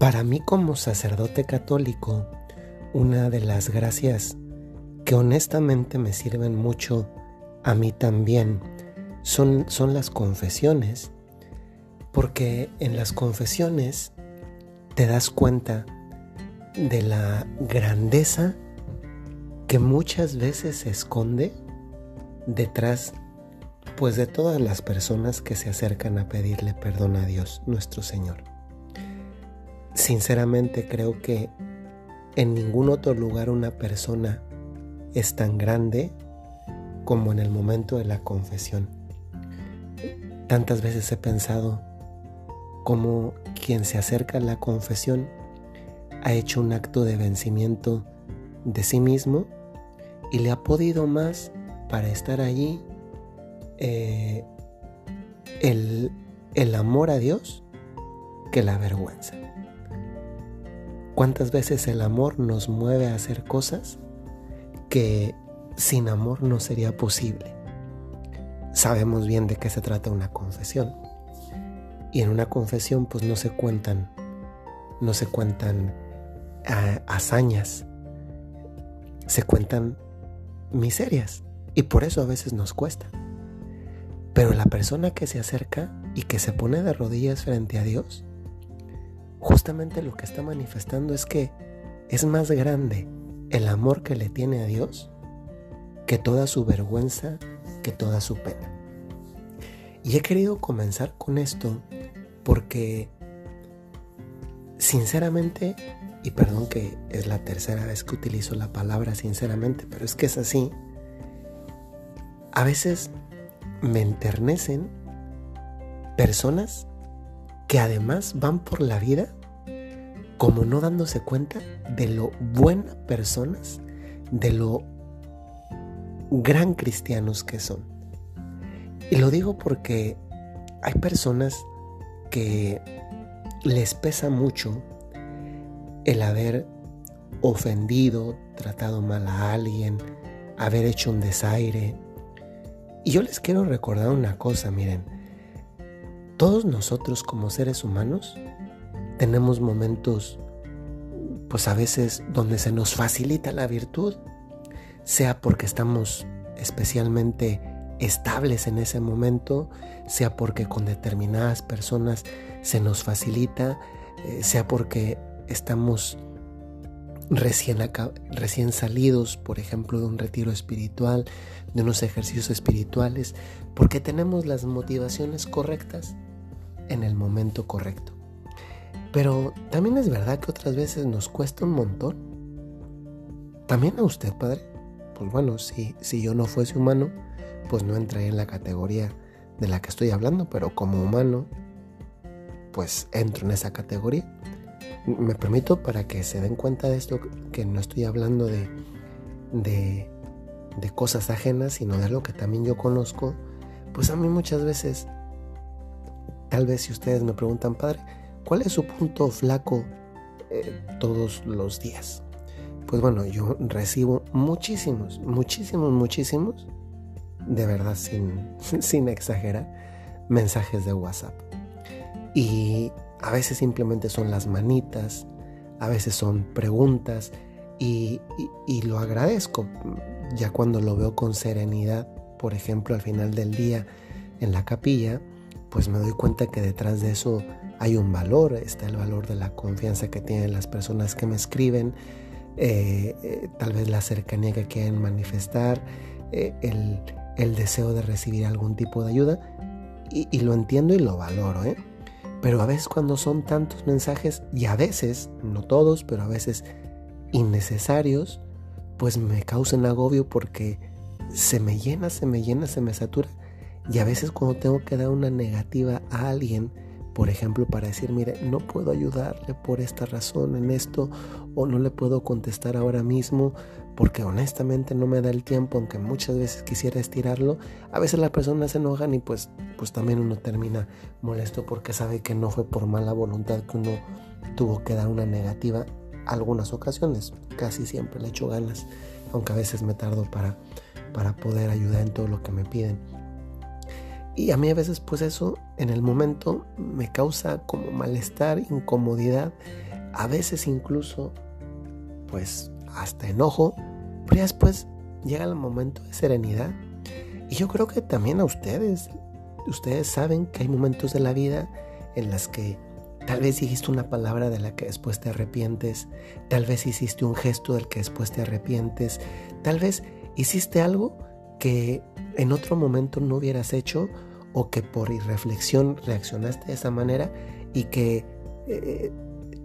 Para mí como sacerdote católico, una de las gracias que honestamente me sirven mucho a mí también son, son las confesiones, porque en las confesiones te das cuenta de la grandeza que muchas veces se esconde detrás pues de todas las personas que se acercan a pedirle perdón a Dios nuestro Señor. Sinceramente creo que en ningún otro lugar una persona es tan grande como en el momento de la confesión. Tantas veces he pensado como quien se acerca a la confesión ha hecho un acto de vencimiento de sí mismo y le ha podido más para estar allí eh, el, el amor a Dios que la vergüenza. ¿Cuántas veces el amor nos mueve a hacer cosas que sin amor no sería posible? Sabemos bien de qué se trata una confesión. Y en una confesión pues no se cuentan, no se cuentan ah, hazañas, se cuentan miserias. Y por eso a veces nos cuesta. Pero la persona que se acerca y que se pone de rodillas frente a Dios, justamente lo que está manifestando es que es más grande el amor que le tiene a Dios que toda su vergüenza, que toda su pena. Y he querido comenzar con esto porque sinceramente, y perdón que es la tercera vez que utilizo la palabra sinceramente, pero es que es así, a veces me enternecen personas que además van por la vida como no dándose cuenta de lo buenas personas, de lo gran cristianos que son. Y lo digo porque hay personas que les pesa mucho el haber ofendido, tratado mal a alguien, haber hecho un desaire, y yo les quiero recordar una cosa, miren, todos nosotros como seres humanos tenemos momentos, pues a veces donde se nos facilita la virtud, sea porque estamos especialmente estables en ese momento, sea porque con determinadas personas se nos facilita, eh, sea porque estamos recién, recién salidos, por ejemplo, de un retiro espiritual, de unos ejercicios espirituales, porque tenemos las motivaciones correctas en el momento correcto. Pero también es verdad que otras veces nos cuesta un montón. También a usted, padre. Pues bueno, si, si yo no fuese humano, pues no entraría en la categoría de la que estoy hablando, pero como humano, pues entro en esa categoría me permito para que se den cuenta de esto, que no estoy hablando de, de, cosas ajenas, sino de lo que también yo conozco, pues a mí muchas veces, tal vez si ustedes me preguntan, padre, ¿cuál es su punto flaco eh, todos los días? Pues bueno, yo recibo muchísimos, muchísimos, muchísimos, de verdad sin, sin exagerar, mensajes de WhatsApp. Y a veces simplemente son las manitas, a veces son preguntas y, lo agradezco ya cuando lo veo con serenidad, por ejemplo al final del día en la capilla, pues me doy cuenta que detrás de eso hay un valor, está el valor de la confianza que tienen las personas que me escriben, eh, eh, tal vez la cercanía que quieren manifestar, eh, el, deseo de recibir algún tipo de ayuda, y, y lo entiendo y lo valoro. Pero a veces cuando son tantos mensajes, y a veces, no todos, pero a veces innecesarios, pues me causan agobio porque se me llena, se me llena, se me satura. Y a veces cuando tengo que dar una negativa a alguien, por ejemplo, para decir, mire, no puedo ayudarle por esta razón en esto, o no le puedo contestar ahora mismo, porque honestamente no me da el tiempo, aunque muchas veces quisiera estirarlo, a veces las personas se enojan y pues, pues también uno termina molesto porque sabe que no fue por mala voluntad que uno tuvo que dar una negativa algunas ocasiones, casi siempre le echo ganas, aunque a veces me tardo para, para poder ayudar en todo lo que me piden. Y a mí a veces pues eso en el momento me causa como malestar, incomodidad, a veces incluso, pues hasta enojo, pero ya después llega el momento de serenidad. Y yo creo que también a ustedes, ustedes saben que hay momentos de la vida en las que tal vez dijiste una palabra de la que después te arrepientes, tal vez hiciste un gesto del que después te arrepientes, tal vez hiciste algo que en otro momento no hubieras hecho o que por irreflexión reaccionaste de esa manera y que eh,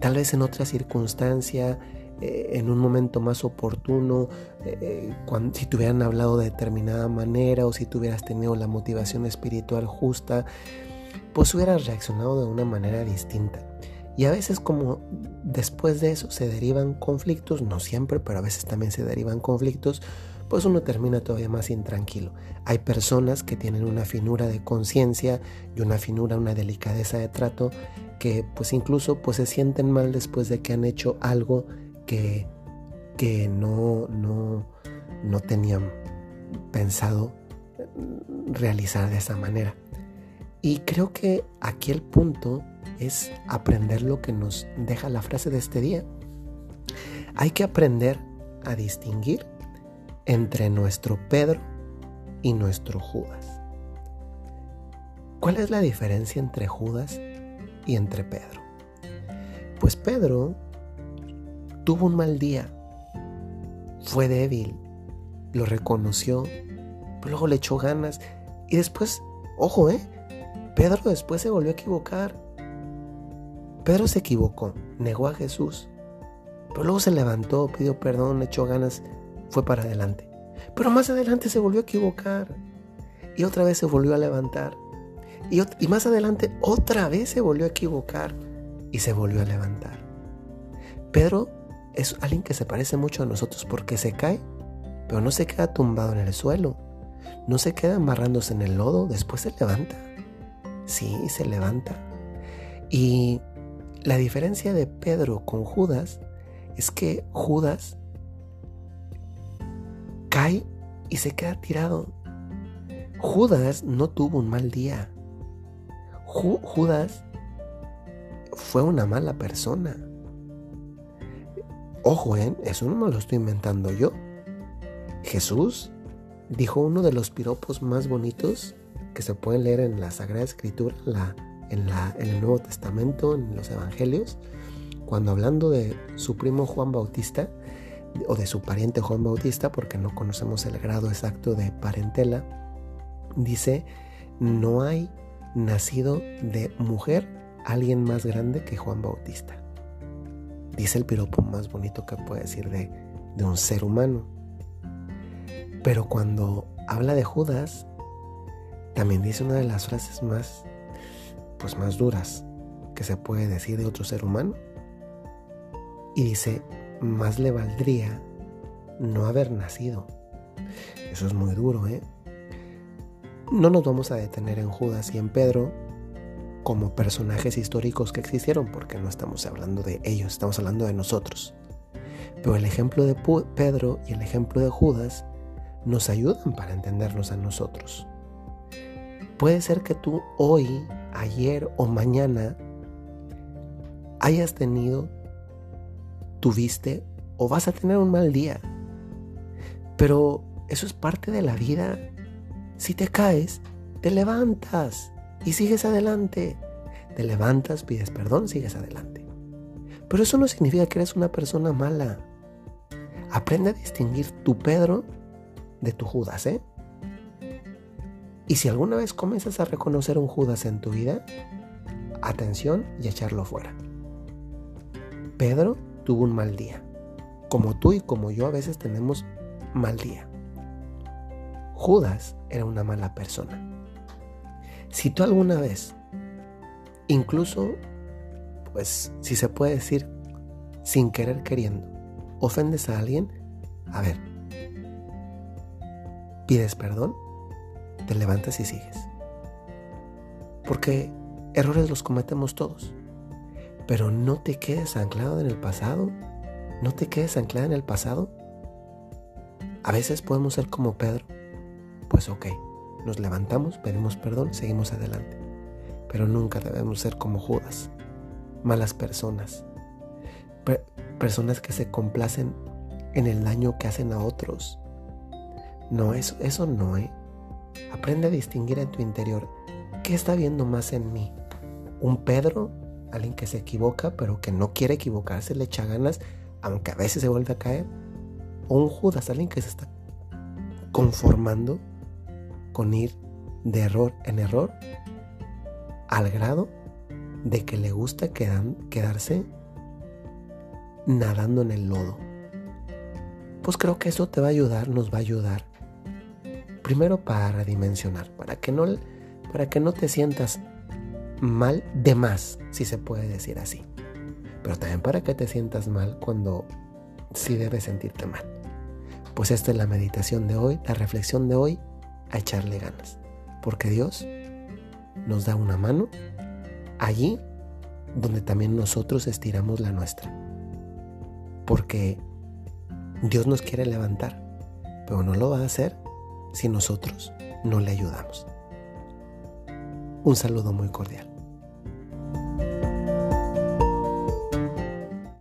tal vez en otra circunstancia, eh, en un momento más oportuno, eh, cuando, si te hubieran hablado de determinada manera o si tú hubieras tenido la motivación espiritual justa, pues hubieras reaccionado de una manera distinta. Y a veces como después de eso se derivan conflictos, no siempre, pero a veces también se derivan conflictos, pues uno termina todavía más intranquilo. Hay personas que tienen una finura de conciencia y una finura, una delicadeza de trato que pues incluso pues se sienten mal después de que han hecho algo que, que no, no, no tenían pensado realizar de esa manera. Y creo que aquí el punto es aprender lo que nos deja la frase de este día. Hay que aprender a distinguir entre nuestro Pedro y nuestro Judas. ¿Cuál es la diferencia entre Judas y entre Pedro? Pues Pedro tuvo un mal día, fue débil, lo reconoció, pero luego le echó ganas y después, ojo, ¿eh? Pedro después se volvió a equivocar. Pedro se equivocó, negó a Jesús, pero luego se levantó, pidió perdón, echó ganas fue para adelante. Pero más adelante se volvió a equivocar y otra vez se volvió a levantar. Y, más adelante otra vez se volvió a equivocar y se volvió a levantar. Pedro es alguien que se parece mucho a nosotros porque se cae, pero no se queda tumbado en el suelo, no se queda amarrándose en el lodo, después se levanta. Sí, se levanta. Y la diferencia de Pedro con Judas es que Judas y se queda tirado. Judas no tuvo un mal día. Judas fue una mala persona. Ojo, ¿eh? eso no me lo estoy inventando yo. Jesús dijo uno de los piropos más bonitos que se pueden leer en la Sagrada Escritura, en, en el Nuevo Testamento, en los Evangelios, cuando hablando de su primo Juan Bautista, o de su pariente Juan Bautista, porque no conocemos el grado exacto de parentela, dice, no hay nacido de mujer alguien más grande que Juan Bautista. Dice el piropo más bonito que puede decir de, un ser humano. Pero cuando habla de Judas, también dice una de las frases más, pues más duras que se puede decir de otro ser humano. Y dice, más le valdría no haber nacido. Eso es muy duro, ¿eh? No nos vamos a detener en Judas y en Pedro como personajes históricos que existieron, porque no estamos hablando de ellos, estamos hablando de nosotros. Pero el ejemplo de Pedro y el ejemplo de Judas nos ayudan para entendernos a nosotros. Puede ser que tú hoy, ayer o mañana hayas tenido tuviste o vas a tener un mal día. Pero eso es parte de la vida. Si te caes, te levantas y sigues adelante. Te levantas, pides perdón, sigues adelante. Pero eso no significa que eres una persona mala. Aprende a distinguir tu Pedro de tu Judas, ¿eh? Y si alguna vez comienzas a reconocer un Judas en tu vida, atención y echarlo fuera. Pedro tuvo un mal día. Como tú y como yo a veces tenemos mal día. Judas era una mala persona. Si tú alguna vez, incluso, pues si se puede decir, sin querer queriendo, ofendes a alguien, a ver, pides perdón, te levantas y sigues. Porque errores los cometemos todos. Pero no te quedes anclado en el pasado. No te quedes anclada en el pasado. A veces podemos ser como Pedro. Pues ok, nos levantamos, pedimos perdón, seguimos adelante. Pero nunca debemos ser como Judas, malas personas. personas que se complacen en el daño que hacen a otros. No, eso, eso no, ¿eh? Aprende a distinguir en tu interior qué está viendo más en mí. Un Pedro, alguien que se equivoca, pero que no quiere equivocarse, le echa ganas, aunque a veces se vuelve a caer. O un Judas, alguien que se está conformando con ir de error en error al grado de que le gusta quedarse nadando en el lodo. Pues creo que eso te va a ayudar, nos va a ayudar. Primero para dimensionar, para que no, para que no te sientas mal de más, si se puede decir así. Pero también para que te sientas mal cuando sí debes sentirte mal. Pues esta es la meditación de hoy, la reflexión de hoy, a echarle ganas. Porque Dios nos da una mano allí donde también nosotros estiramos la nuestra. Porque Dios nos quiere levantar, pero no lo va a hacer si nosotros no le ayudamos. Un saludo muy cordial.